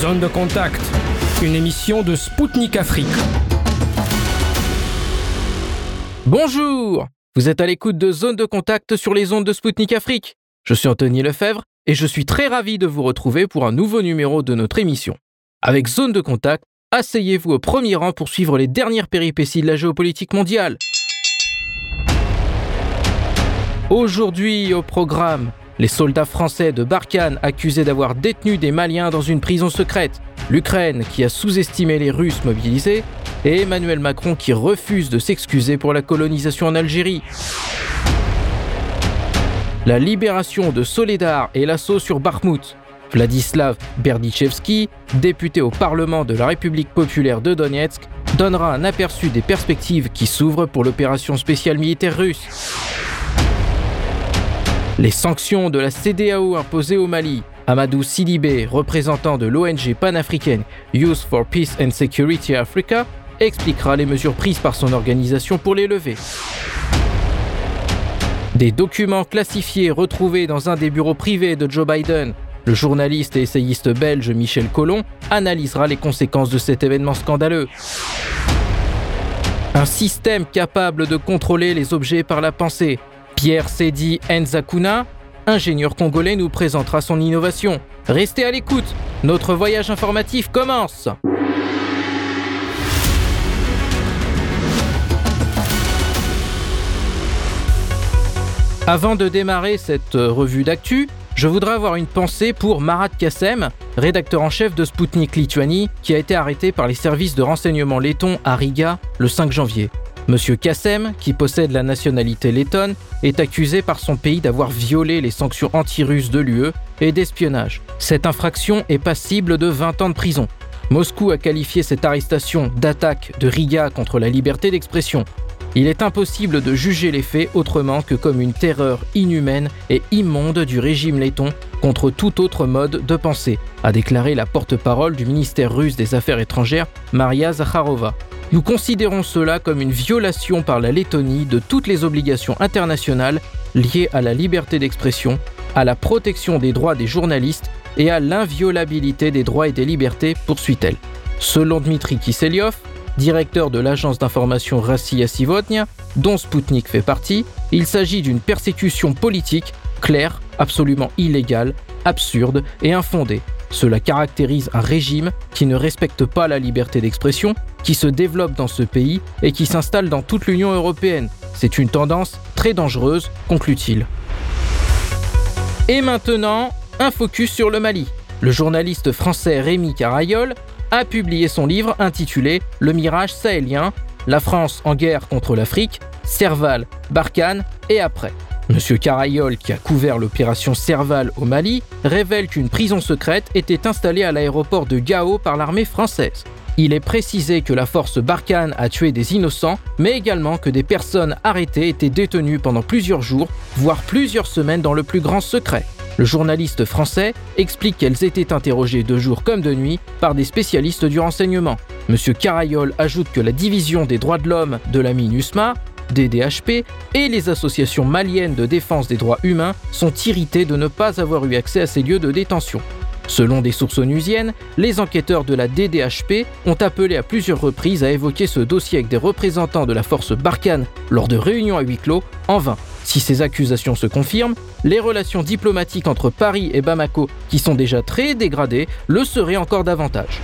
Zone de contact, une émission de Spoutnik Afrique. Bonjour Vous êtes à l'écoute de Zone de contact sur les ondes de Spoutnik Afrique. Je suis Anthony Lefebvre et je suis très ravi de vous retrouver pour un nouveau numéro de notre émission. Avec Zone de contact, asseyez-vous au premier rang pour suivre les dernières péripéties de la géopolitique mondiale. Aujourd'hui au programme, les soldats français de Barkhane accusés d'avoir détenu des Maliens dans une prison secrète, l'Ukraine qui a sous-estimé les Russes mobilisés, et Emmanuel Macron qui refuse de s'excuser pour la colonisation en Algérie. La libération de Soledar et l'assaut sur Bakhmut. Vladislav Berdichevski, député au Parlement de la République populaire de Donetsk, donnera un aperçu des perspectives qui s'ouvrent pour l'opération spéciale militaire russe. Les sanctions de la CDAO imposées au Mali. Amadou Sidibé, représentant de l'ONG panafricaine Youth for Peace and Security Africa, expliquera les mesures prises par son organisation pour les lever. Des documents classifiés retrouvés dans un des bureaux privés de Joe Biden. Le journaliste et essayiste belge Michel Collomb analysera les conséquences de cet événement scandaleux. Un système capable de contrôler les objets par la pensée. Pierre Sedi Nzakuna, ingénieur congolais, nous présentera son innovation. Restez à l'écoute, notre voyage informatif commence. Avant de démarrer cette revue d'actu, je voudrais avoir une pensée pour Marat Kassem, rédacteur en chef de Sputnik Lituanie, qui a été arrêté par les services de renseignement lettons à Riga le 5 janvier. Monsieur Kassem, qui possède la nationalité lettonne, est accusé par son pays d'avoir violé les sanctions anti-russes de l'UE et d'espionnage. Cette infraction est passible de 20 ans de prison. Moscou a qualifié cette arrestation d'attaque de Riga contre la liberté d'expression. Il est impossible de juger les faits autrement que comme une terreur inhumaine et immonde du régime letton contre tout autre mode de pensée, a déclaré la porte-parole du ministère russe des Affaires étrangères, Maria Zakharova. Nous considérons cela comme une violation par la Lettonie de toutes les obligations internationales liées à la liberté d'expression, à la protection des droits des journalistes et à l'inviolabilité des droits et des libertés, poursuit-elle. Selon Dmitri Kiselyov, directeur de l'agence d'information Rassia Sivodnia, dont Sputnik fait partie, il s'agit d'une persécution politique claire, absolument illégale, absurde et infondée. Cela caractérise un régime qui ne respecte pas la liberté d'expression, qui se développe dans ce pays et qui s'installe dans toute l'Union européenne. C'est une tendance très dangereuse, conclut-il. Et maintenant, un focus sur le Mali. Le journaliste français Rémi Carayol a publié son livre intitulé Le mirage sahélien, la France en guerre contre l'Afrique, Serval, Barkhane et après. Monsieur Carayol, qui a couvert l'opération Serval au Mali, révèle qu'une prison secrète était installée à l'aéroport de Gao par l'armée française. Il est précisé que la force Barkhane a tué des innocents, mais également que des personnes arrêtées étaient détenues pendant plusieurs jours, voire plusieurs semaines dans le plus grand secret. Le journaliste français explique qu'elles étaient interrogées de jour comme de nuit par des spécialistes du renseignement. Monsieur Carayol ajoute que la division des droits de l'homme de la MINUSMA, DDHP et les associations maliennes de défense des droits humains sont irrités de ne pas avoir eu accès à ces lieux de détention. Selon des sources onusiennes, les enquêteurs de la DDHP ont appelé à plusieurs reprises à évoquer ce dossier avec des représentants de la force Barkhane lors de réunions à huis clos, en vain. Si ces accusations se confirment, les relations diplomatiques entre Paris et Bamako, qui sont déjà très dégradées, le seraient encore davantage.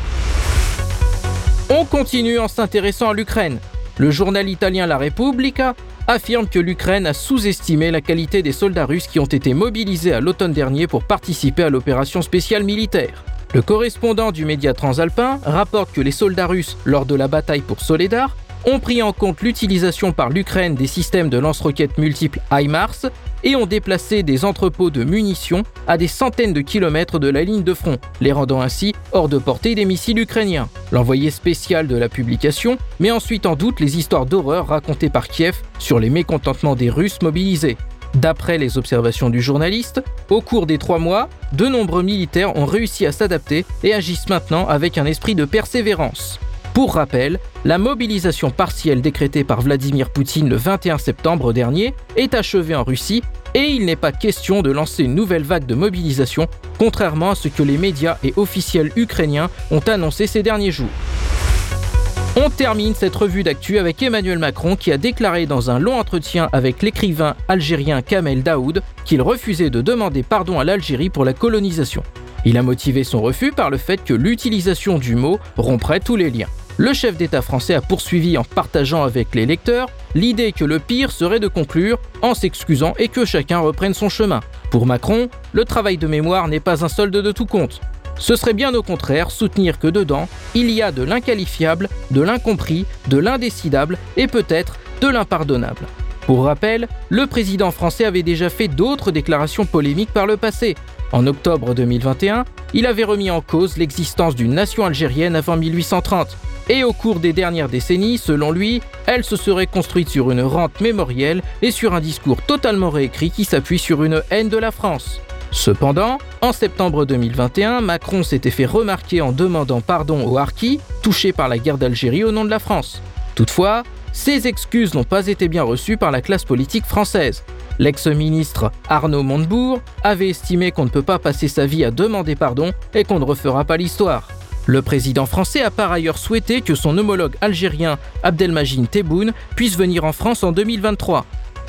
On continue en s'intéressant à l'Ukraine. Le journal italien La Repubblica affirme que l'Ukraine a sous-estimé la qualité des soldats russes qui ont été mobilisés à l'automne dernier pour participer à l'opération spéciale militaire. Le correspondant du média transalpin rapporte que les soldats russes, lors de la bataille pour Soledar, ont pris en compte l'utilisation par l'Ukraine des systèmes de lance-roquettes multiples HIMARS et ont déplacé des entrepôts de munitions à des centaines de kilomètres de la ligne de front, les rendant ainsi hors de portée des missiles ukrainiens. L'envoyé spécial de la publication met ensuite en doute les histoires d'horreur racontées par Kiev sur les mécontentements des Russes mobilisés. D'après les observations du journaliste, au cours des trois mois, de nombreux militaires ont réussi à s'adapter et agissent maintenant avec un esprit de persévérance. Pour rappel, la mobilisation partielle décrétée par Vladimir Poutine le 21 septembre dernier est achevée en Russie Et il n'est pas question de lancer une nouvelle vague de mobilisation, contrairement à ce que les médias et officiels ukrainiens ont annoncé ces derniers jours. On termine cette revue d'actu avec Emmanuel Macron qui a déclaré dans un long entretien avec l'écrivain algérien Kamel Daoud qu'il refusait de demander pardon à l'Algérie pour la colonisation. Il a motivé son refus par le fait que l'utilisation du mot romprait tous les liens. Le chef d'État français a poursuivi en partageant avec les lecteurs l'idée que le pire serait de conclure en s'excusant et que chacun reprenne son chemin. Pour Macron, le travail de mémoire n'est pas un solde de tout compte. Ce serait bien au contraire soutenir que dedans, il y a de l'inqualifiable, de l'incompris, de l'indécidable et peut-être de l'impardonnable. Pour rappel, le président français avait déjà fait d'autres déclarations polémiques par le passé. En octobre 2021, il avait remis en cause l'existence d'une nation algérienne avant 1830. Et au cours des dernières décennies, selon lui, elle se serait construite sur une rente mémorielle et sur un discours totalement réécrit qui s'appuie sur une haine de la France. Cependant, en septembre 2021, Macron s'était fait remarquer en demandant pardon aux Harkis, touchés par la guerre d'Algérie au nom de la France. Toutefois, ces excuses n'ont pas été bien reçues par la classe politique française. L'ex-ministre Arnaud Montebourg avait estimé qu'on ne peut pas passer sa vie à demander pardon et qu'on ne refera pas l'histoire. Le président français a par ailleurs souhaité que son homologue algérien Abdelmajid Tebboune puisse venir en France en 2023.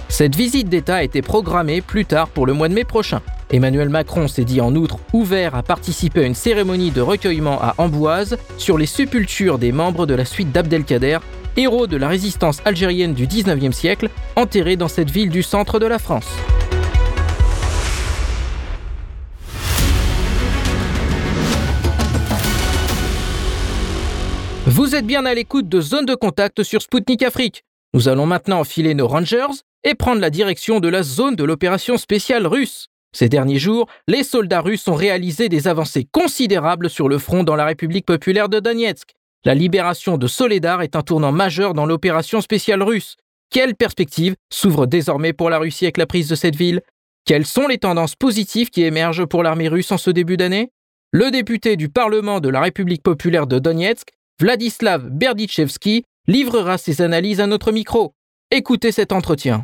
Cette visite d'État été programmée plus tard pour le mois de mai prochain. Emmanuel Macron s'est dit en outre ouvert à participer à une cérémonie de recueillement à Amboise sur les sépultures des membres de la suite d'Abdelkader, héros de la résistance algérienne du 19e siècle, enterrés dans cette ville du centre de la France. Vous êtes bien à l'écoute de Zone de Contact sur Spoutnik Afrique. Nous allons maintenant enfiler nos Rangers et prendre la direction de la zone de l'opération spéciale russe. Ces derniers jours, les soldats russes ont réalisé des avancées considérables sur le front dans la République populaire de Donetsk. La libération de Soledar est un tournant majeur dans l'opération spéciale russe. Quelle perspective s'ouvre désormais pour la Russie avec la prise de cette ville? Quelles sont les tendances positives qui émergent pour l'armée russe en ce début d'année? Le député du Parlement de la République populaire de Donetsk, Vladislav Berdichevski, livrera ses analyses à notre micro. Écoutez cet entretien.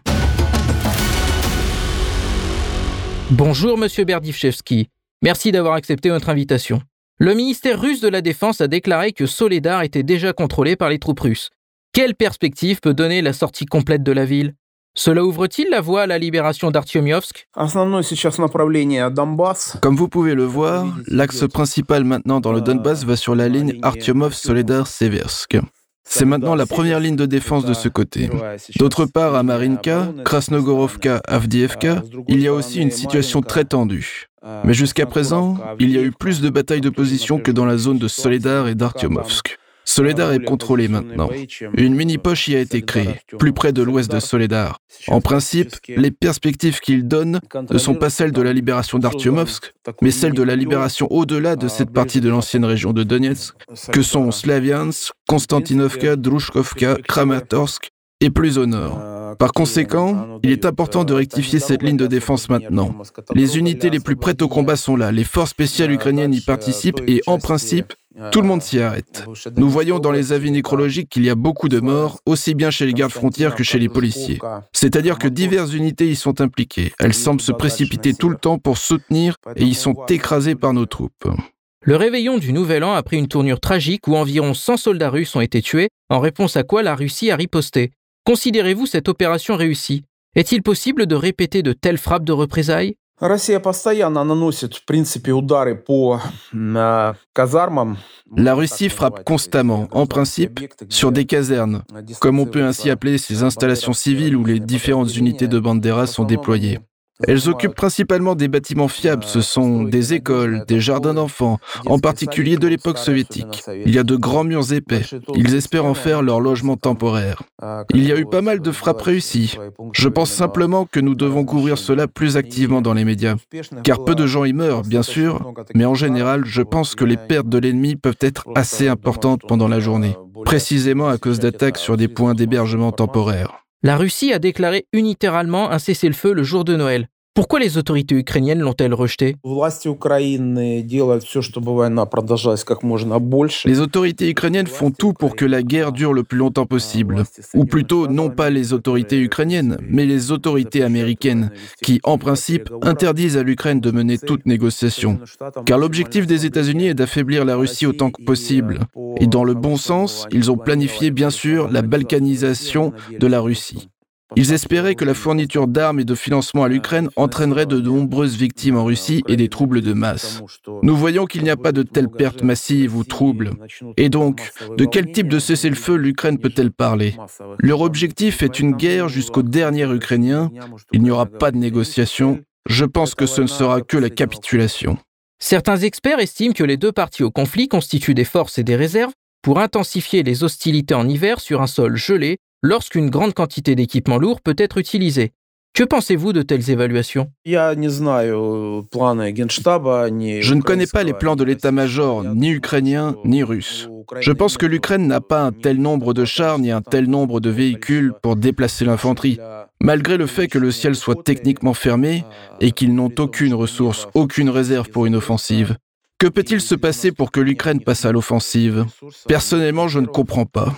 Bonjour Monsieur Berdivchevski. Merci d'avoir accepté notre invitation. Le ministère russe de la Défense a déclaré que Soledar était déjà contrôlé par les troupes russes. Quelle perspective peut donner la sortie complète de la ville? Cela ouvre-t-il la voie à la libération d'Artyomiovsk? Comme vous pouvez le voir, l'axe principal maintenant dans le Donbass va sur la ligne Artyomov-Soledar-Seversk. C'est maintenant la première ligne de défense de ce côté. D'autre part, à Marinka, Krasnogorovka, Avdiivka, il y a aussi une situation très tendue. Mais jusqu'à présent, il y a eu plus de batailles de position que dans la zone de Soledar et d'Artyomovsk. Soledar est contrôlé maintenant. Une mini-poche y a été créée, plus près de l'ouest de Soledar. En principe, les perspectives qu'il donne ne sont pas celles de la libération d'Artyomovsk, mais celles de la libération au-delà de cette partie de l'ancienne région de Donetsk, que sont Slaviansk, Konstantinovka, Drushkovka, Kramatorsk et plus au nord. Par conséquent, il est important de rectifier cette ligne de défense maintenant. Les unités les plus prêtes au combat sont là, les forces spéciales ukrainiennes y participent et en principe, tout le monde s'y arrête. Nous voyons dans les avis nécrologiques qu'il y a beaucoup de morts, aussi bien chez les gardes frontières que chez les policiers. C'est-à-dire que diverses unités y sont impliquées. Elles semblent se précipiter tout le temps pour soutenir et y sont écrasées par nos troupes. Le réveillon du Nouvel An a pris une tournure tragique où environ 100 soldats russes ont été tués, en réponse à quoi la Russie a riposté. Considérez-vous cette opération réussie? Est-il possible de répéter de telles frappes de représailles? La Russie frappe constamment, en principe, sur des casernes, comme on peut ainsi appeler ces installations civiles où les différentes unités de Bandera sont déployées. Elles occupent principalement des bâtiments fiables, ce sont des écoles, des jardins d'enfants, en particulier de l'époque soviétique. Il y a de grands murs épais. Ils espèrent en faire leur logement temporaire. Il y a eu pas mal de frappes réussies. Je pense simplement que nous devons couvrir cela plus activement dans les médias. Car peu de gens y meurent, bien sûr, mais en général, je pense que les pertes de l'ennemi peuvent être assez importantes pendant la journée, précisément à cause d'attaques sur des points d'hébergement temporaires. La Russie a déclaré unilatéralement un cessez-le-feu le jour de Noël. Pourquoi les autorités ukrainiennes l'ont-elles rejeté? Les autorités ukrainiennes font tout pour que la guerre dure le plus longtemps possible. Ou plutôt, non pas les autorités ukrainiennes, mais les autorités américaines, qui, en principe, interdisent à l'Ukraine de mener toute négociation. Car l'objectif des États-Unis est d'affaiblir la Russie autant que possible. Et dans le bon sens, ils ont planifié, bien sûr, la balkanisation de la Russie. Ils espéraient que la fourniture d'armes et de financement à l'Ukraine entraînerait de nombreuses victimes en Russie et des troubles de masse. Nous voyons qu'il n'y a pas de telles pertes massives ou troubles. Et donc, de quel type de cessez-le-feu l'Ukraine peut-elle parler Leur objectif est une guerre jusqu'au dernier Ukrainien. Il n'y aura pas de négociation. Je pense que ce ne sera que la capitulation. Certains experts estiment que les deux parties au conflit constituent des forces et des réserves pour intensifier les hostilités en hiver sur un sol gelé lorsqu'une grande quantité d'équipements lourds peut être utilisée. Que pensez-vous de telles évaluations? Je ne connais pas les plans de l'état-major, ni ukrainien, ni russe. Je pense que l'Ukraine n'a pas un tel nombre de chars ni un tel nombre de véhicules pour déplacer l'infanterie, malgré le fait que le ciel soit techniquement fermé et qu'ils n'ont aucune ressource, aucune réserve pour une offensive. Que peut-il se passer pour que l'Ukraine passe à l'offensive Personnellement, je ne comprends pas.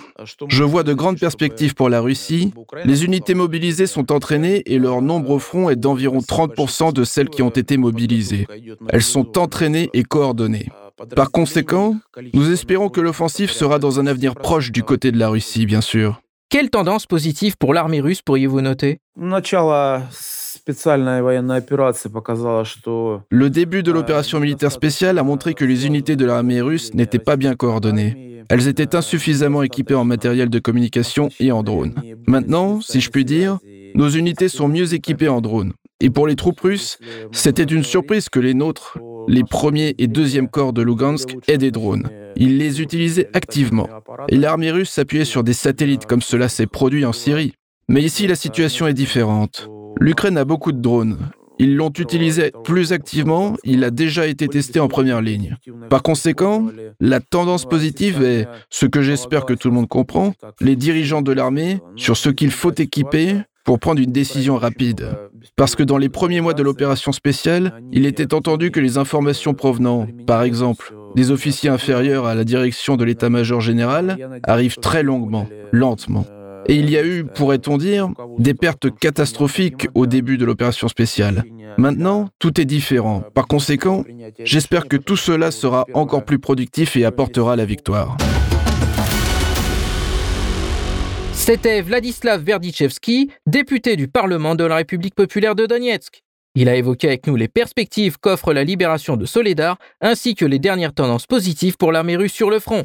Je vois de grandes perspectives pour la Russie. Les unités mobilisées sont entraînées et leur nombre au front est d'environ 30% de celles qui ont été mobilisées. Elles sont entraînées et coordonnées. Par conséquent, nous espérons que l'offensive sera dans un avenir proche du côté de la Russie, bien sûr. Quelle tendance positive pour l'armée russe pourriez-vous noter? Le début de l'opération militaire spéciale a montré que les unités de l'armée russe n'étaient pas bien coordonnées. Elles étaient insuffisamment équipées en matériel de communication et en drones. Maintenant, si je puis dire, nos unités sont mieux équipées en drones. Et pour les troupes russes, c'était une surprise que les nôtres, les premiers et deuxièmes corps de Lugansk, aient des drones. Ils les utilisaient activement. Et l'armée russe s'appuyait sur des satellites comme cela s'est produit en Syrie. Mais ici, la situation est différente. L'Ukraine a beaucoup de drones. Ils l'ont utilisé plus activement, il a déjà été testé en première ligne. Par conséquent, la tendance positive est, ce que j'espère que tout le monde comprend, les dirigeants de l'armée sur ce qu'il faut équiper pour prendre une décision rapide. Parce que dans les premiers mois de l'opération spéciale, il était entendu que les informations provenant, par exemple, des officiers inférieurs à la direction de l'état-major général arrivent très longuement, lentement. Et il y a eu, pourrait-on dire, des pertes catastrophiques au début de l'opération spéciale. Maintenant, tout est différent. Par conséquent, j'espère que tout cela sera encore plus productif et apportera la victoire. C'était Vladislav Verdichevski, député du Parlement de la République populaire de Donetsk. Il a évoqué avec nous les perspectives qu'offre la libération de Soledar ainsi que les dernières tendances positives pour l'armée russe sur le front.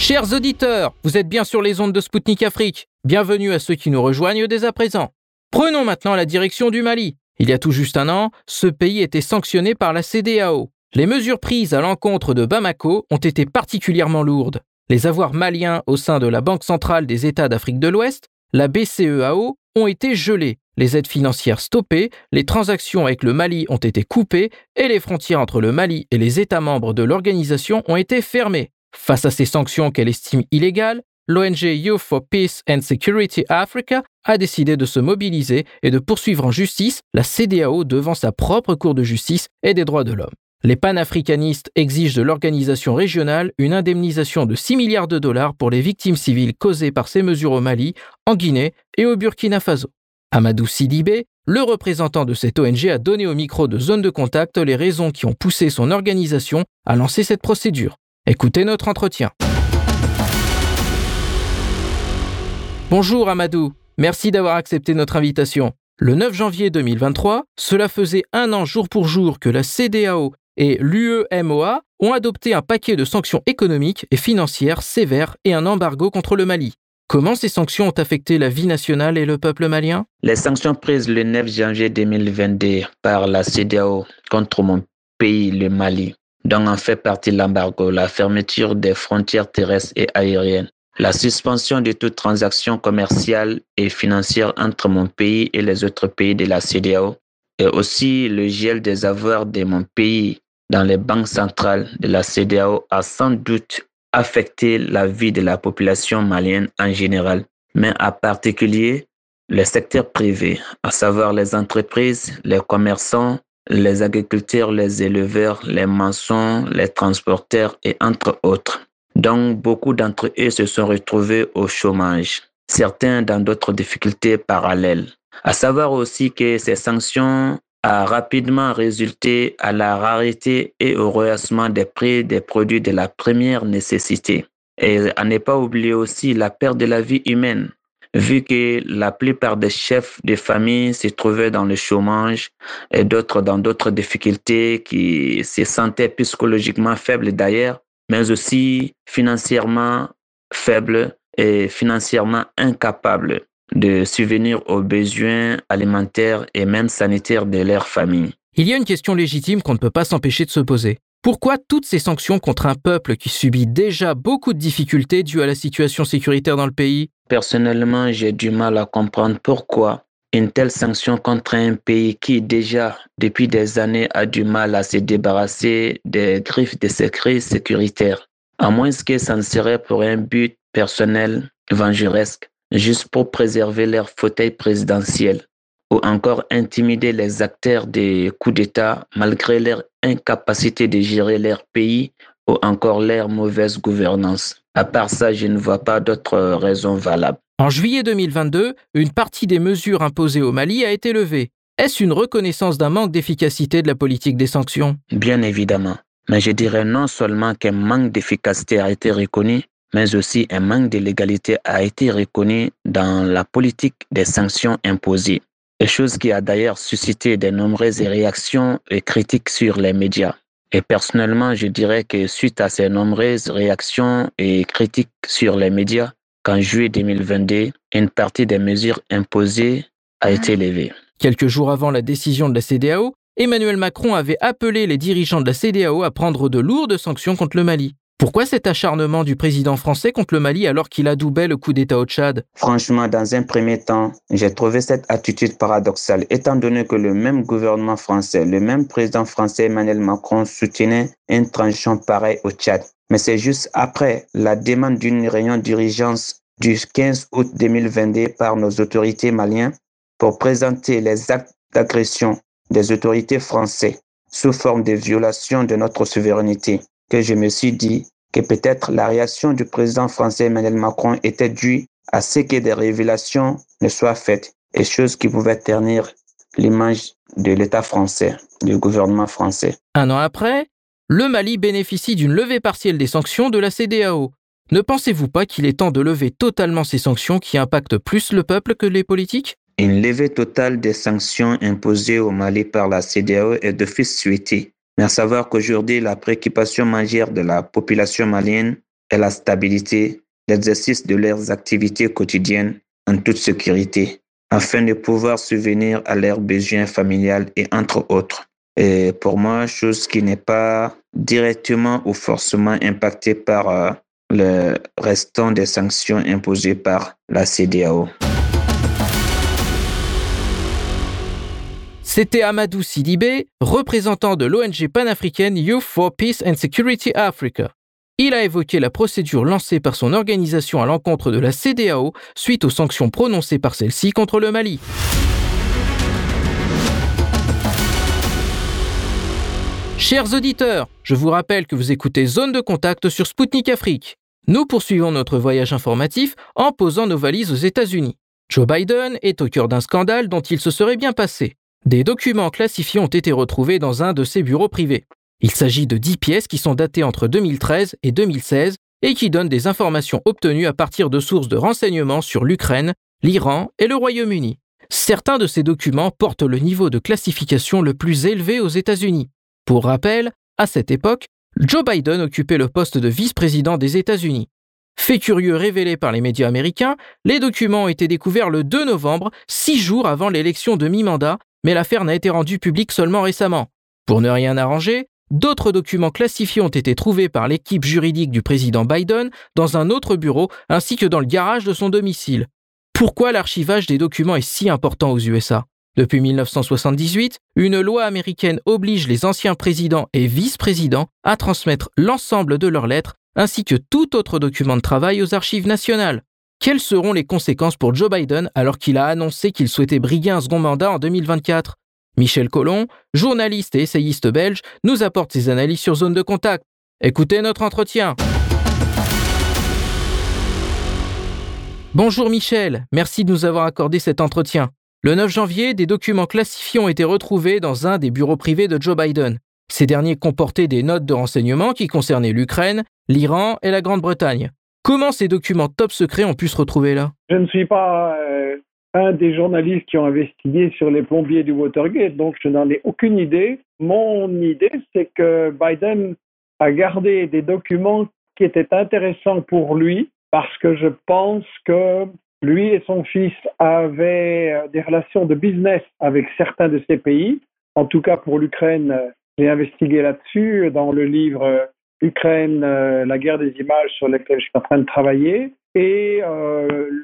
Chers auditeurs, vous êtes bien sur les ondes de Spoutnik Afrique. Bienvenue à ceux qui nous rejoignent dès à présent. Prenons maintenant la direction du Mali. Il y a tout juste un an, ce pays était sanctionné par la CDAO. Les mesures prises à l'encontre de Bamako ont été particulièrement lourdes. Les avoirs maliens au sein de la Banque centrale des États d'Afrique de l'Ouest, la BCEAO, ont été gelés, les aides financières stoppées, les transactions avec le Mali ont été coupées et les frontières entre le Mali et les États membres de l'organisation ont été fermées. Face à ces sanctions qu'elle estime illégales, l'ONG Youth for Peace and Security Africa a décidé de se mobiliser et de poursuivre en justice la CDAO devant sa propre Cour de justice et des droits de l'homme. Les panafricanistes exigent de l'organisation régionale une indemnisation de 6 milliards de dollars pour les victimes civiles causées par ces mesures au Mali, en Guinée et au Burkina Faso. Amadou Sidibé, le représentant de cette ONG, a donné au micro de Zone de Contact les raisons qui ont poussé son organisation à lancer cette procédure. Écoutez notre entretien. Bonjour Amadou, merci d'avoir accepté notre invitation. Le 9 janvier 2023, cela faisait un an jour pour jour que la CDAO et l'UEMOA ont adopté un paquet de sanctions économiques et financières sévères et un embargo contre le Mali. Comment ces sanctions ont affecté la vie nationale et le peuple malien? Les sanctions prises le 9 janvier 2022 par la CDAO contre mon pays, le Mali, dont en fait partie l'embargo, la fermeture des frontières terrestres et aériennes, la suspension de toute transaction commerciale et financière entre mon pays et les autres pays de la CDAO, et aussi le gel des avoirs de mon pays dans les banques centrales de la CDAO a sans doute affecté la vie de la population malienne en général. mais en particulier le secteur privé, à savoir les entreprises, les commerçants, les agriculteurs, les éleveurs, les maçons, les transporteurs et entre autres. Donc, beaucoup d'entre eux se sont retrouvés au chômage, certains dans d'autres difficultés parallèles. À savoir aussi que ces sanctions ont rapidement résulté à la rareté et au rehaussement des prix des produits de la première nécessité. Et à ne pas oublier aussi la perte de la vie humaine, vu que la plupart des chefs de famille se trouvaient dans le chômage et d'autres dans d'autres difficultés qui se sentaient psychologiquement faibles d'ailleurs, mais aussi financièrement faibles et financièrement incapables de subvenir aux besoins alimentaires et même sanitaires de leur famille. Il y a une question légitime qu'on ne peut pas s'empêcher de se poser. Pourquoi toutes ces sanctions contre un peuple qui subit déjà beaucoup de difficultés dues à la situation sécuritaire dans le pays Personnellement, j'ai du mal à comprendre pourquoi une telle sanction contre un pays qui déjà depuis des années a du mal à se débarrasser des griffes de ces crises sécuritaires, à moins que ça ne serait pour un but personnel vengeresque, juste pour préserver leur fauteuil présidentiel ou encore intimider les acteurs des coups d'État malgré leur incapacité de gérer leur pays ou encore leur mauvaise gouvernance. À part ça, je ne vois pas d'autres raisons valables. En juillet 2022, une partie des mesures imposées au Mali a été levée. Est-ce une reconnaissance d'un manque d'efficacité de la politique des sanctions? Bien évidemment. Mais je dirais non seulement qu'un manque d'efficacité a été reconnu, mais aussi un manque de légalité a été reconnu dans la politique des sanctions imposées chose qui a d'ailleurs suscité de nombreuses réactions et critiques sur les médias. Et personnellement, je dirais que suite à ces nombreuses réactions et critiques sur les médias, qu'en juillet 2022, une partie des mesures imposées a été levée. Quelques jours avant la décision de la CDAO, Emmanuel Macron avait appelé les dirigeants de la CDAO à prendre de lourdes sanctions contre le Mali. Pourquoi cet acharnement du président français contre le Mali alors qu'il adoubait le coup d'État au Tchad? Franchement, dans un premier temps, j'ai trouvé cette attitude paradoxale, étant donné que le même gouvernement français, le même président français Emmanuel Macron soutenait une transition pareille au Tchad. Mais c'est juste après la demande d'une réunion d'urgence du 15 août 2022 par nos autorités maliennes pour présenter les actes d'agression des autorités françaises sous forme de violation de notre souveraineté que je me suis dit que peut-être la réaction du président français Emmanuel Macron était due à ce que des révélations ne soient faites et choses qui pouvaient ternir l'image de l'État français, du gouvernement français. Un an après, le Mali bénéficie d'une levée partielle des sanctions de la CDAO. Ne pensez-vous pas qu'il est temps de lever totalement ces sanctions qui impactent plus le peuple que les politiques? Une levée totale des sanctions imposées au Mali par la CDAO est de fait souhaitée, mais à savoir qu'aujourd'hui, la préoccupation majeure de la population malienne est la stabilité, l'exercice de leurs activités quotidiennes en toute sécurité, afin de pouvoir subvenir à leurs besoins familiales et entre autres. Et pour moi, chose qui n'est pas directement ou forcément impactée par euh, le restant des sanctions imposées par la CDAO. C'était Amadou Sidibé, représentant de l'ONG panafricaine Youth for Peace and Security Africa. Il a évoqué la procédure lancée par son organisation à l'encontre de la CDAO suite aux sanctions prononcées par celle-ci contre le Mali. Chers auditeurs, je vous rappelle que vous écoutez Zone de contact sur Spoutnik Afrique. Nous poursuivons notre voyage informatif en posant nos valises aux États-Unis. Joe Biden est au cœur d'un scandale dont il se serait bien passé. Des documents classifiés ont été retrouvés dans un de ses bureaux privés. Il s'agit de 10 pièces qui sont datées entre 2013 et 2016 et qui donnent des informations obtenues à partir de sources de renseignements sur l'Ukraine, l'Iran et le Royaume-Uni. Certains de ces documents portent le niveau de classification le plus élevé aux États-Unis. Pour rappel, à cette époque, Joe Biden occupait le poste de vice-président des États-Unis. Fait curieux révélé par les médias américains, les documents ont été découverts le 2 novembre, six jours avant l'élection de mi-mandat, mais l'affaire n'a été rendue publique seulement récemment. Pour ne rien arranger, d'autres documents classifiés ont été trouvés par l'équipe juridique du président Biden dans un autre bureau ainsi que dans le garage de son domicile. Pourquoi l'archivage des documents est si important aux USA Depuis 1978, une loi américaine oblige les anciens présidents et vice-présidents à transmettre l'ensemble de leurs lettres ainsi que tout autre document de travail aux archives nationales. Quelles seront les conséquences pour Joe Biden alors qu'il a annoncé qu'il souhaitait briguer un second mandat en 2024 Michel Collomb, journaliste et essayiste belge, nous apporte ses analyses sur zone de contact. Écoutez notre entretien. Bonjour Michel, merci de nous avoir accordé cet entretien. Le 9 janvier, des documents classifiés ont été retrouvés dans un des bureaux privés de Joe Biden. Ces derniers comportaient des notes de renseignement qui concernaient l'Ukraine, l'Iran et la Grande-Bretagne. Comment ces documents top secrets ont pu se retrouver là? Je ne suis pas euh, un des journalistes qui ont investigué sur les plombiers du Watergate, donc je n'en ai aucune idée. Mon idée, c'est que Biden a gardé des documents qui étaient intéressants pour lui parce que je pense que lui et son fils avaient euh, des relations de business avec certains de ces pays. En tout cas, pour l'Ukraine, euh, j'ai investigué là-dessus dans le livre euh, Ukraine, la guerre des images sur lequel je suis en train de travailler. Et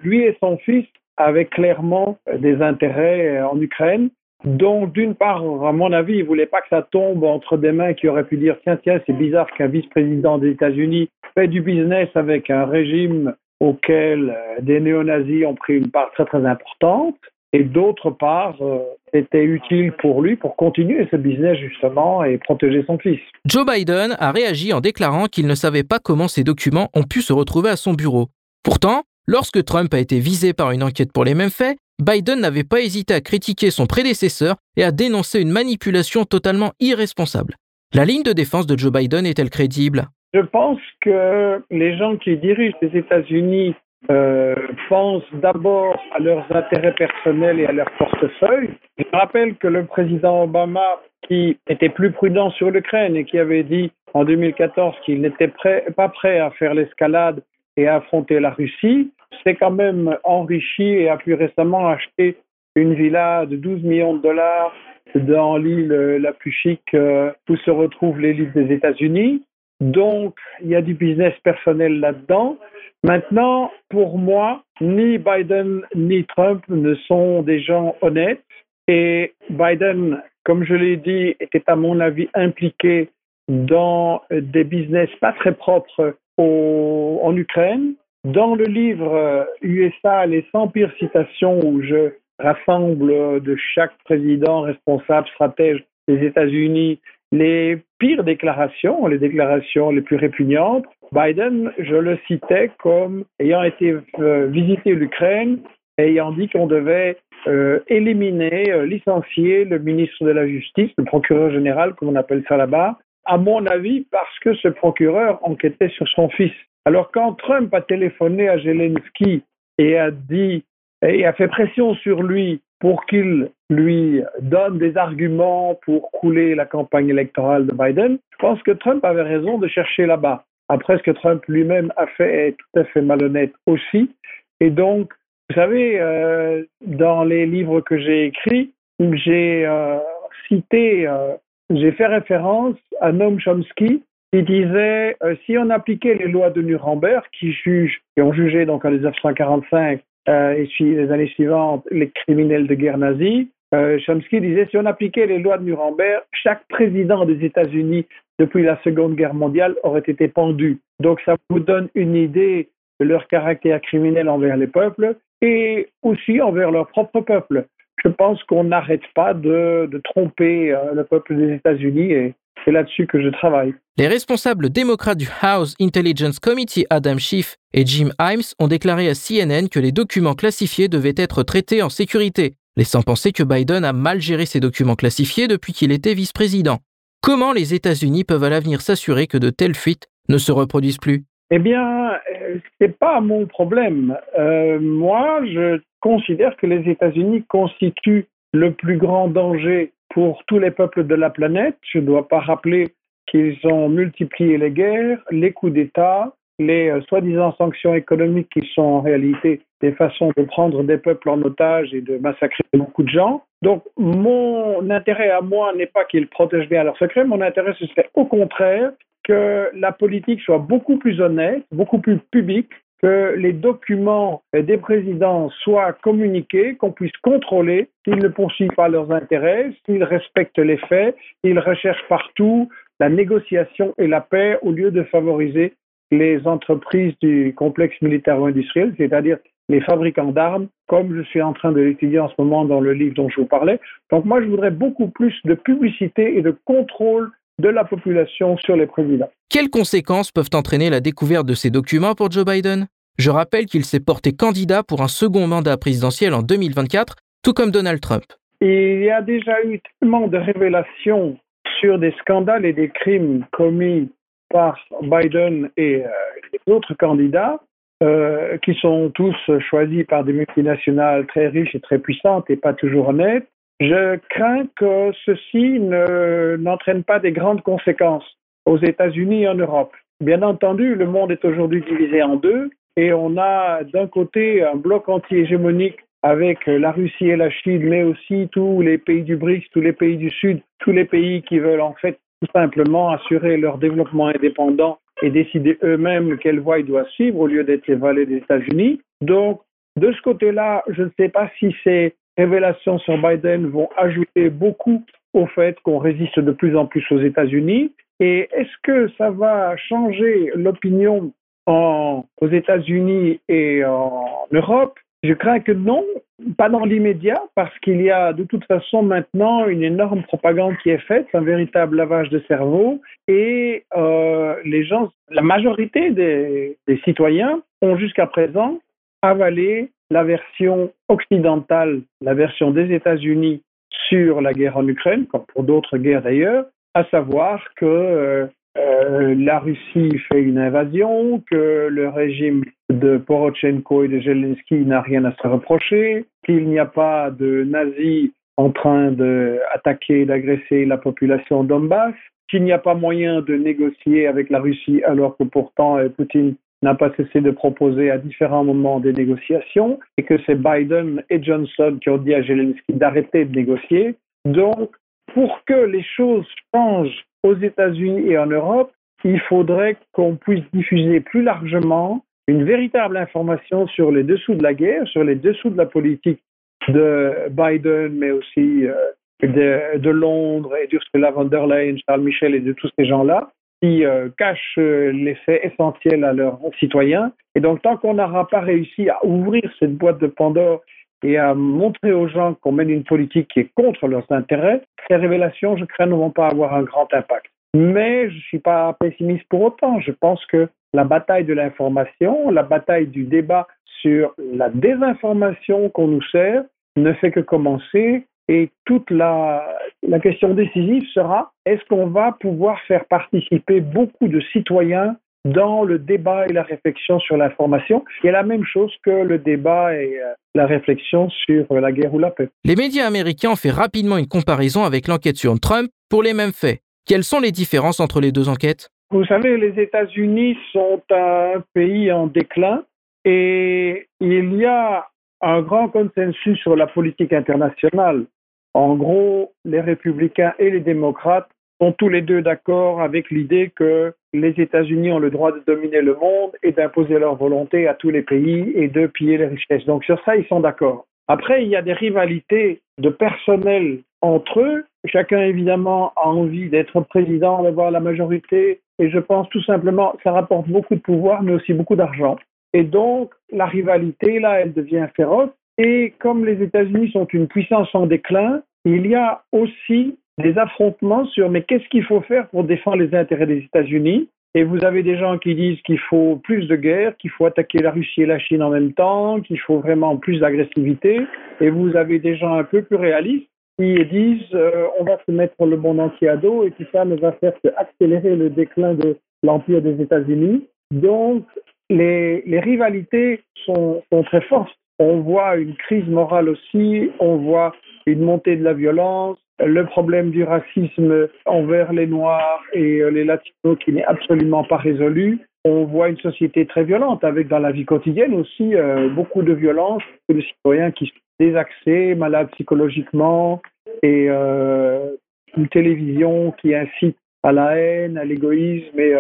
lui et son fils avaient clairement des intérêts en Ukraine. Donc, d'une part, à mon avis, il ne voulait pas que ça tombe entre des mains qui auraient pu dire tiens, tiens, c'est bizarre qu'un vice-président des États-Unis fait du business avec un régime auquel euh, des néo-nazis ont pris une part très très importante. Et d'autre part, euh, c'était utile pour lui pour continuer ce business justement et protéger son fils. Joe Biden a réagi en déclarant qu'il ne savait pas comment ces documents ont pu se retrouver à son bureau. Pourtant, lorsque Trump a été visé par une enquête pour les mêmes faits, Biden n'avait pas hésité à critiquer son prédécesseur et à dénoncer une manipulation totalement irresponsable. La ligne de défense de Joe Biden est-elle crédible? Je pense que les gens qui dirigent les États-Unis euh, pensent d'abord à leurs intérêts personnels et à leur portefeuille. Je rappelle que le président Obama, qui était plus prudent sur l'Ukraine et qui avait dit en 2014 qu'il n'était pas prêt à faire l'escalade et à affronter la Russie, s'est quand même enrichi et a plus récemment acheté une villa de 12 millions de dollars dans l'île la plus chic euh, où se retrouve l'élite des États-Unis. Donc, il y a du business personnel là-dedans. Maintenant, pour moi, ni Biden ni Trump ne sont des gens honnêtes. Et Biden, comme je l'ai dit, était à mon avis impliqué dans des business pas très propres en Ukraine. Dans le livre USA, les 100 pires citations où je rassemble de chaque président responsable, stratège des États-Unis les pires déclarations, les déclarations les plus répugnantes, Biden, je le citais comme ayant été euh, visiter l'Ukraine, ayant dit qu'on devait euh, éliminer, euh, licencier le ministre de la Justice, le procureur général, comme on appelle ça là-bas, à mon avis, parce que ce procureur enquêtait sur son fils. Alors quand Trump a téléphoné à Zelensky et a dit et a fait pression sur lui pour qu'il lui donne des arguments pour couler la campagne électorale de Biden, je pense que Trump avait raison de chercher là-bas. Après, ce que Trump lui-même a fait est tout à fait malhonnête aussi. Et donc, vous savez, euh, dans les livres que j'ai écrits, j'ai euh, cité, euh, j'ai fait référence à Noam Chomsky qui disait si on appliquait les lois de Nuremberg qui jugent, et ont jugé donc en 1945 euh, et les années suivantes les criminels de guerre nazis. Euh, Chomsky disait si on appliquait les lois de Nuremberg, chaque président des États-Unis depuis la Seconde Guerre mondiale aurait été pendu. Donc ça vous donne une idée de leur caractère criminel envers les peuples et aussi envers leur propre peuple. Je pense qu'on n'arrête pas de, tromper euh, le peuple des États-Unis et c'est là-dessus que je travaille. Les responsables démocrates du House Intelligence Committee, Adam Schiff et Jim Himes, ont déclaré à CNN que les documents classifiés devaient être traités en sécurité, laissant penser que Biden a mal géré ces documents classifiés depuis qu'il était vice-président. Comment les États-Unis peuvent à l'avenir s'assurer que de telles fuites ne se reproduisent plus? Eh bien, euh, c'est pas mon problème. Euh, moi, je considère que les États-Unis constituent le plus grand danger pour tous les peuples de la planète. Je ne dois pas rappeler qu'ils ont multiplié les guerres, les coups d'État, les euh, soi-disant sanctions économiques qui sont en réalité des façons de prendre des peuples en otage et de massacrer beaucoup de gens. Donc mon intérêt à moi n'est pas qu'ils protègent bien leurs secrets, mon intérêt ce serait au contraire que la politique soit beaucoup plus honnête, beaucoup plus publique, que les documents des présidents soient communiqués, qu'on puisse contrôler s'ils ne poursuivent pas leurs intérêts, s'ils respectent les faits, s'ils recherchent partout la négociation et la paix au lieu de favoriser les entreprises du complexe militaro-industriel, c'est-à-dire les fabricants d'armes, comme je suis en train de l'étudier en ce moment dans le livre dont je vous parlais. Donc moi, je voudrais beaucoup plus de publicité et de contrôle de la population sur les présidents. Quelles conséquences peuvent entraîner la découverte de ces documents pour Joe Biden? Je rappelle qu'il s'est porté candidat pour un second mandat présidentiel en 2024, tout comme Donald Trump. Il y a déjà eu tellement de révélations sur des scandales et des crimes commis par Biden et euh, les autres candidats, euh, qui sont tous choisis par des multinationales très riches et très puissantes et pas toujours honnêtes, je crains que ceci n'entraîne pas des grandes conséquences aux États-Unis et en Europe. Bien entendu, le monde est aujourd'hui divisé en deux et on a d'un côté un bloc anti-hégémonique avec la Russie et la Chine, mais aussi tous les pays du BRICS, tous les pays du Sud, tous les pays qui veulent en fait tout simplement assurer leur développement indépendant et décider eux-mêmes quelle voie ils doivent suivre au lieu d'être les valets des États-Unis. Donc, de ce côté-là, je ne sais pas si ces révélations sur Biden vont ajouter beaucoup au fait qu'on résiste de plus en plus aux États-Unis. Et est-ce que ça va changer l'opinion aux États-Unis et en Europe? Je crains que non, pas dans l'immédiat, parce qu'il y a de toute façon maintenant une énorme propagande qui est faite, un véritable lavage de cerveau, et euh, les gens, la majorité des, citoyens ont jusqu'à présent avalé la version occidentale, la version des États-Unis sur la guerre en Ukraine, comme pour d'autres guerres d'ailleurs, à savoir que euh, euh, la Russie fait une invasion, que le régime de Porochenko et de Zelensky n'a rien à se reprocher, qu'il n'y a pas de nazis en train d'attaquer et d'agresser la population Donbass, qu'il n'y a pas moyen de négocier avec la Russie alors que pourtant euh, Poutine n'a pas cessé de proposer à différents moments des négociations et que c'est Biden et Johnson qui ont dit à Zelensky d'arrêter de négocier. Donc, pour que les choses changent aux États-Unis et en Europe, il faudrait qu'on puisse diffuser plus largement une véritable information sur les dessous de la guerre, sur les dessous de la politique de Biden, mais aussi euh, de, Londres et d'Ursula von der Leyen, Charles Michel et de tous ces gens-là, qui euh, cachent euh, les faits essentiels à leurs citoyens. Et donc, tant qu'on n'aura pas réussi à ouvrir cette boîte de Pandore et à montrer aux gens qu'on mène une politique qui est contre leurs intérêts, ces révélations, je crains, ne vont pas avoir un grand impact. Mais je ne suis pas pessimiste pour autant. Je pense que la bataille de l'information, la bataille du débat sur la désinformation qu'on nous sert ne fait que commencer et toute la, la question décisive sera est-ce qu'on va pouvoir faire participer beaucoup de citoyens dans le débat et la réflexion sur l'information. Y a la même chose que le débat et euh, la réflexion sur la guerre ou la paix. Les médias américains ont fait rapidement une comparaison avec l'enquête sur Trump pour les mêmes faits. Quelles sont les différences entre les deux enquêtes? Vous savez, les États-Unis sont un pays en déclin et il y a un grand consensus sur la politique internationale. En gros, les républicains et les démocrates sont tous les deux d'accord avec l'idée que les États-Unis ont le droit de dominer le monde et d'imposer leur volonté à tous les pays et de piller les richesses. Donc sur ça, ils sont d'accord. Après, il y a des rivalités de personnel entre eux. Chacun, évidemment, a envie d'être président, d'avoir la majorité. Et je pense tout simplement que ça rapporte beaucoup de pouvoir, mais aussi beaucoup d'argent. Et donc, la rivalité, là, elle devient féroce. Et comme les États-Unis sont une puissance en déclin, il y a aussi des affrontements sur mais qu'est-ce qu'il faut faire pour défendre les intérêts des États-Unis? Et vous avez des gens qui disent qu'il faut plus de guerre, qu'il faut attaquer la Russie et la Chine en même temps, qu'il faut vraiment plus d'agressivité. Et vous avez des gens un peu plus réalistes qui disent euh, on va se mettre le monde entier à dos et tout ça ne va faire qu'accélérer le déclin de l'empire des États-Unis. Donc les, rivalités sont très fortes. On voit une crise morale aussi, on voit une montée de la violence, le problème du racisme envers les Noirs et euh, les Latinos qui n'est absolument pas résolu. On voit une société très violente avec dans la vie quotidienne aussi euh, beaucoup de violence, beaucoup de citoyens qui sont désaxés, malades psychologiquement et euh, une télévision qui incite à la haine, à l'égoïsme et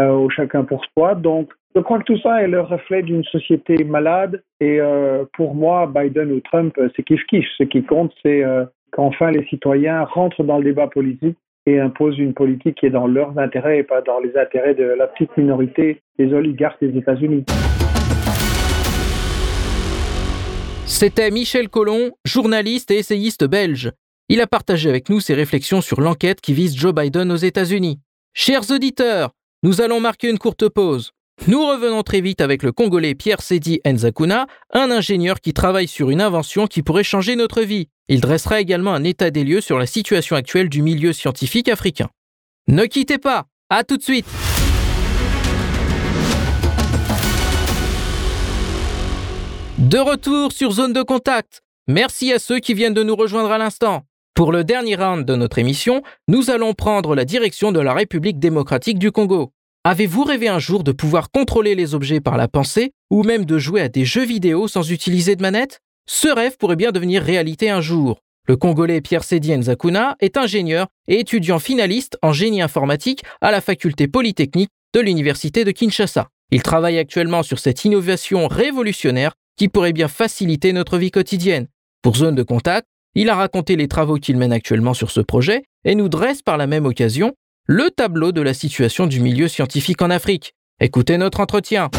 au chacun pour soi. Donc, je crois que tout ça est le reflet d'une société malade et pour moi, Biden ou Trump, c'est kiff-kiff. Ce qui compte, c'est qu'enfin les citoyens rentrent dans le débat politique et imposent une politique qui est dans leurs intérêts et pas dans les intérêts de la petite minorité des oligarques des États-Unis. C'était Michel Collomb, journaliste et essayiste belge. Il a partagé avec nous ses réflexions sur l'enquête qui vise Joe Biden aux États-Unis. Chers auditeurs, nous allons marquer une courte pause. Nous revenons très vite avec le Congolais Pierre Sedi Nzakuna, un ingénieur qui travaille sur une invention qui pourrait changer notre vie. Il dressera également un état des lieux sur la situation actuelle du milieu scientifique africain. Ne quittez pas, à tout de suite De retour sur Zone de Contact. Merci à ceux qui viennent de nous rejoindre à l'instant. Pour le dernier round de notre émission, nous allons prendre la direction de la République démocratique du Congo. Avez-vous rêvé un jour de pouvoir contrôler les objets par la pensée ou même de jouer à des jeux vidéo sans utiliser de manette? Ce rêve pourrait bien devenir réalité un jour. Le Congolais Pierre Sédien Zakuna est ingénieur et étudiant finaliste en génie informatique à la faculté polytechnique de l'Université de Kinshasa. Il travaille actuellement sur cette innovation révolutionnaire qui pourrait bien faciliter notre vie quotidienne. Pour Zone de Contact, il a raconté les travaux qu'il mène actuellement sur ce projet et nous dresse par la même occasion le tableau de la situation du milieu scientifique en Afrique. Écoutez notre entretien.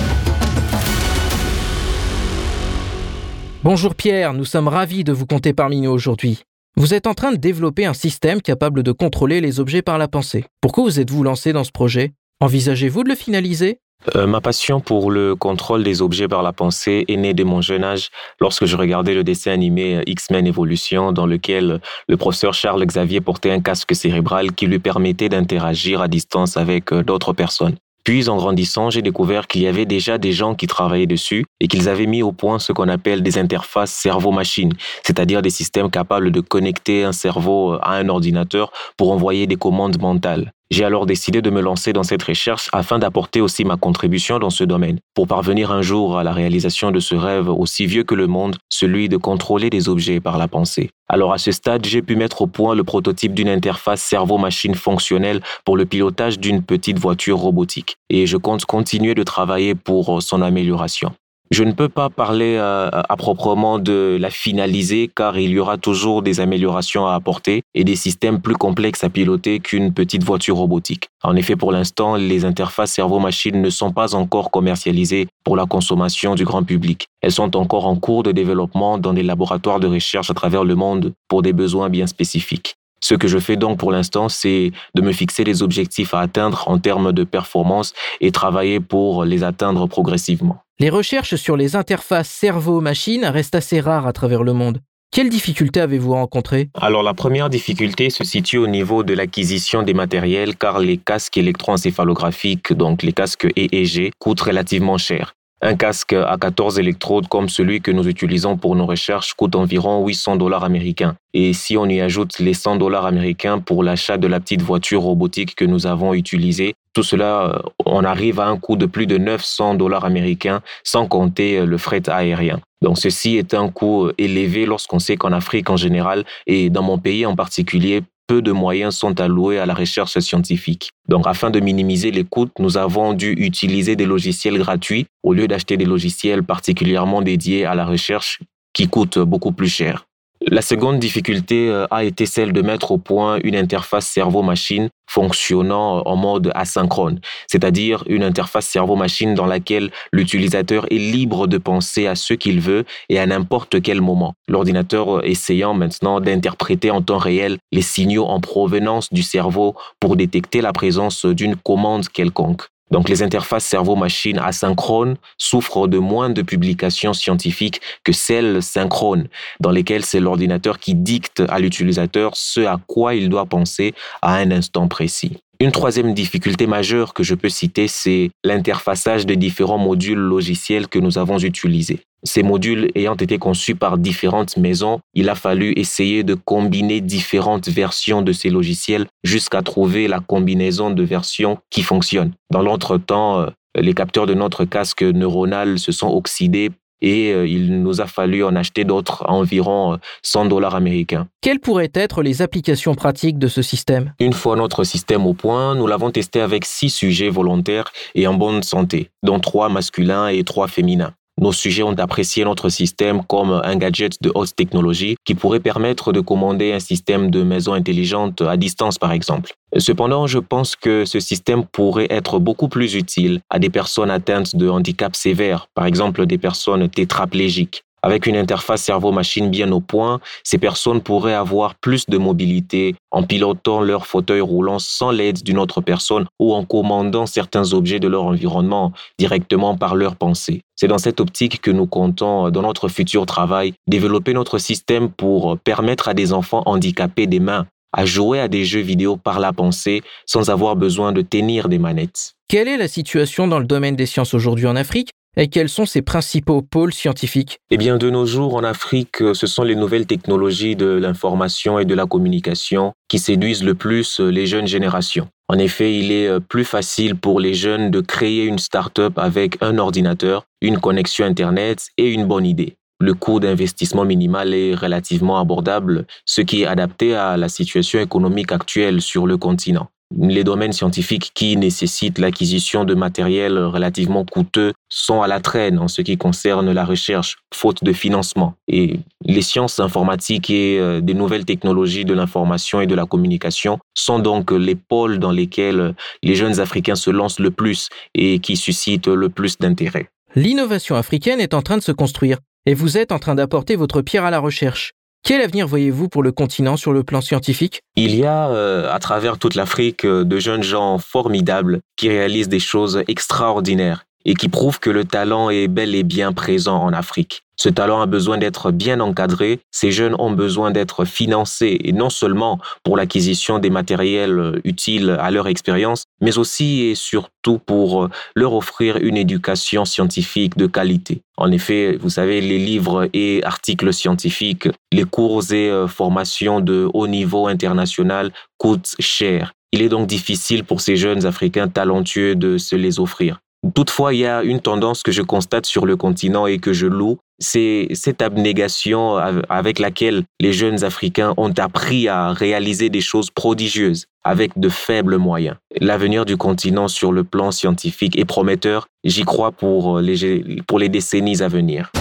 Bonjour Pierre, nous sommes ravis de vous compter parmi nous aujourd'hui. Vous êtes en train de développer un système capable de contrôler les objets par la pensée. Pourquoi vous êtes-vous lancé dans ce projet? Envisagez-vous de le finaliser? Euh, ma passion pour le contrôle des objets par la pensée est née de mon jeune âge lorsque je regardais le dessin animé euh, X-Men Evolution dans lequel le professeur Charles Xavier portait un casque cérébral qui lui permettait d'interagir à distance avec euh, d'autres personnes. Puis en grandissant, j'ai découvert qu'il y avait déjà des gens qui travaillaient dessus et qu'ils avaient mis au point ce qu'on appelle des interfaces cerveau-machine, c'est-à-dire des systèmes capables de connecter un cerveau à un ordinateur pour envoyer des commandes mentales. J'ai alors décidé de me lancer dans cette recherche afin d'apporter aussi ma contribution dans ce domaine, pour parvenir un jour à la réalisation de ce rêve aussi vieux que le monde, celui de contrôler des objets par la pensée. Alors à ce stade, j'ai pu mettre au point le prototype d'une interface cerveau-machine fonctionnelle pour le pilotage d'une petite voiture robotique, et je compte continuer de travailler pour son amélioration. Je ne peux pas parler euh, à proprement de la finaliser car il y aura toujours des améliorations à apporter et des systèmes plus complexes à piloter qu'une petite voiture robotique. En effet, pour l'instant, les interfaces cerveau-machine ne sont pas encore commercialisées pour la consommation du grand public. Elles sont encore en cours de développement dans des laboratoires de recherche à travers le monde pour des besoins bien spécifiques. Ce que je fais donc pour l'instant, c'est de me fixer des objectifs à atteindre en termes de performance et travailler pour les atteindre progressivement. Les recherches sur les interfaces cerveau-machine restent assez rares à travers le monde. Quelles difficultés avez-vous rencontrées Alors la première difficulté se situe au niveau de l'acquisition des matériels car les casques électroencéphalographiques, donc les casques EEG, coûtent relativement cher. Un casque à 14 électrodes comme celui que nous utilisons pour nos recherches coûte environ 800 dollars américains. Et si on y ajoute les 100 dollars américains pour l'achat de la petite voiture robotique que nous avons utilisée, tout cela, euh, on arrive à un coût de plus de 900 dollars américains sans compter euh, le fret aérien. Donc ceci est un coût euh, élevé lorsqu'on sait qu'en Afrique en général et dans mon pays en particulier, peu de moyens sont alloués à la recherche scientifique. Donc, afin de minimiser les coûts, nous avons dû utiliser des logiciels gratuits au lieu d'acheter des logiciels particulièrement dédiés à la recherche qui coûtent beaucoup plus cher. La seconde difficulté euh, a été celle de mettre au point une interface cerveau-machine fonctionnant en mode asynchrone, c'est-à-dire une interface cerveau-machine dans laquelle l'utilisateur est libre de penser à ce qu'il veut et à n'importe quel moment. L'ordinateur essayant maintenant d'interpréter en temps réel les signaux en provenance du cerveau pour détecter la présence d'une commande quelconque. Donc les interfaces cerveau-machine asynchrones souffrent de moins de publications scientifiques que celles synchrones, dans lesquelles c'est l'ordinateur qui dicte à l'utilisateur ce à quoi il doit penser à un instant précis. Une troisième difficulté majeure que je peux citer, c'est l'interfaçage des différents modules logiciels que nous avons utilisés. Ces modules ayant été conçus par différentes maisons, il a fallu essayer de combiner différentes versions de ces logiciels jusqu'à trouver la combinaison de versions qui fonctionne. Dans l'entretemps, euh, les capteurs de notre casque neuronal se sont oxydés et euh, il nous a fallu en acheter d'autres à environ 100 euh, dollars américains. Quelles pourraient être les applications pratiques de ce système? Une fois notre système au point, nous l'avons testé avec six sujets volontaires et en bonne santé, dont trois masculins et trois féminins. Nos sujets ont apprécié notre système comme un gadget de haute technologie qui pourrait permettre de commander un système de maison intelligente à distance, par exemple. Cependant, je pense que ce système pourrait être beaucoup plus utile à des personnes atteintes de handicap sévères, par exemple des personnes tétraplégiques. Avec une interface cerveau-machine bien au point, ces personnes pourraient avoir plus de mobilité en pilotant leur fauteuil roulant sans l'aide d'une autre personne ou en commandant certains objets de leur environnement directement par leurs pensées. C'est dans cette optique que nous comptons, dans notre futur travail, développer notre système pour permettre à des enfants handicapés des mains à jouer à des jeux vidéo par la pensée sans avoir besoin de tenir des manettes. Quelle est la situation dans le domaine des sciences aujourd'hui en Afrique? Et quels sont ses principaux pôles scientifiques? Eh bien, de nos jours, en Afrique, ce sont les nouvelles technologies de l'information et de la communication qui séduisent le plus les jeunes générations. En effet, il est plus facile pour les jeunes de créer une start-up avec un ordinateur, une connexion Internet et une bonne idée. Le coût d'investissement minimal est relativement abordable, ce qui est adapté à la situation économique actuelle sur le continent les domaines scientifiques qui nécessitent l'acquisition de matériel relativement coûteux sont à la traîne en ce qui concerne la recherche, faute de financement. Et les sciences informatiques et euh, des nouvelles technologies de l'information et de la communication sont donc les pôles dans lesquels les jeunes Africains se lancent le plus et qui suscitent le plus d'intérêt. L'innovation africaine est en train de se construire et vous êtes en train d'apporter votre pierre à la recherche. Quel avenir voyez-vous pour le continent sur le plan scientifique? Il y a euh, à travers toute l'Afrique euh, de jeunes gens formidables qui réalisent des choses extraordinaires et qui prouvent que le talent est bel et bien présent en Afrique. Ce talent a besoin d'être bien encadré, ces jeunes ont besoin d'être financés, et non seulement pour l'acquisition des matériels euh, utiles à leur expérience, mais aussi et surtout pour euh, leur offrir une éducation scientifique de qualité. En effet, vous savez, les livres et articles scientifiques, les cours et euh, formations de haut niveau international coûtent cher. Il est donc difficile pour ces jeunes Africains talentueux de se les offrir. Toutefois, il y a une tendance que je constate sur le continent et que je loue, c'est cette abnégation avec laquelle les jeunes Africains ont appris à réaliser des choses prodigieuses avec de faibles moyens. L'avenir du continent sur le plan scientifique est prometteur, j'y crois pour les, pour les décennies à venir.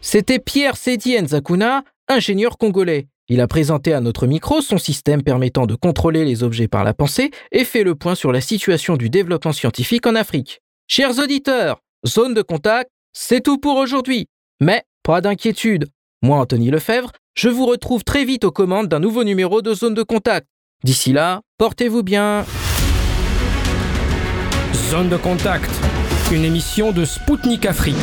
C'était Pierre Sedi Nzakuna, ingénieur congolais. Il a présenté à notre micro son système permettant de contrôler les objets par la pensée et fait le point sur la situation du développement scientifique en Afrique. Chers auditeurs, zone de contact, c'est tout pour aujourd'hui. Mais pas d'inquiétude. Moi, Anthony Lefebvre, je vous retrouve très vite aux commandes d'un nouveau numéro de zone de contact. D'ici là, portez-vous bien. Zone de contact, une émission de Spoutnik Afrique.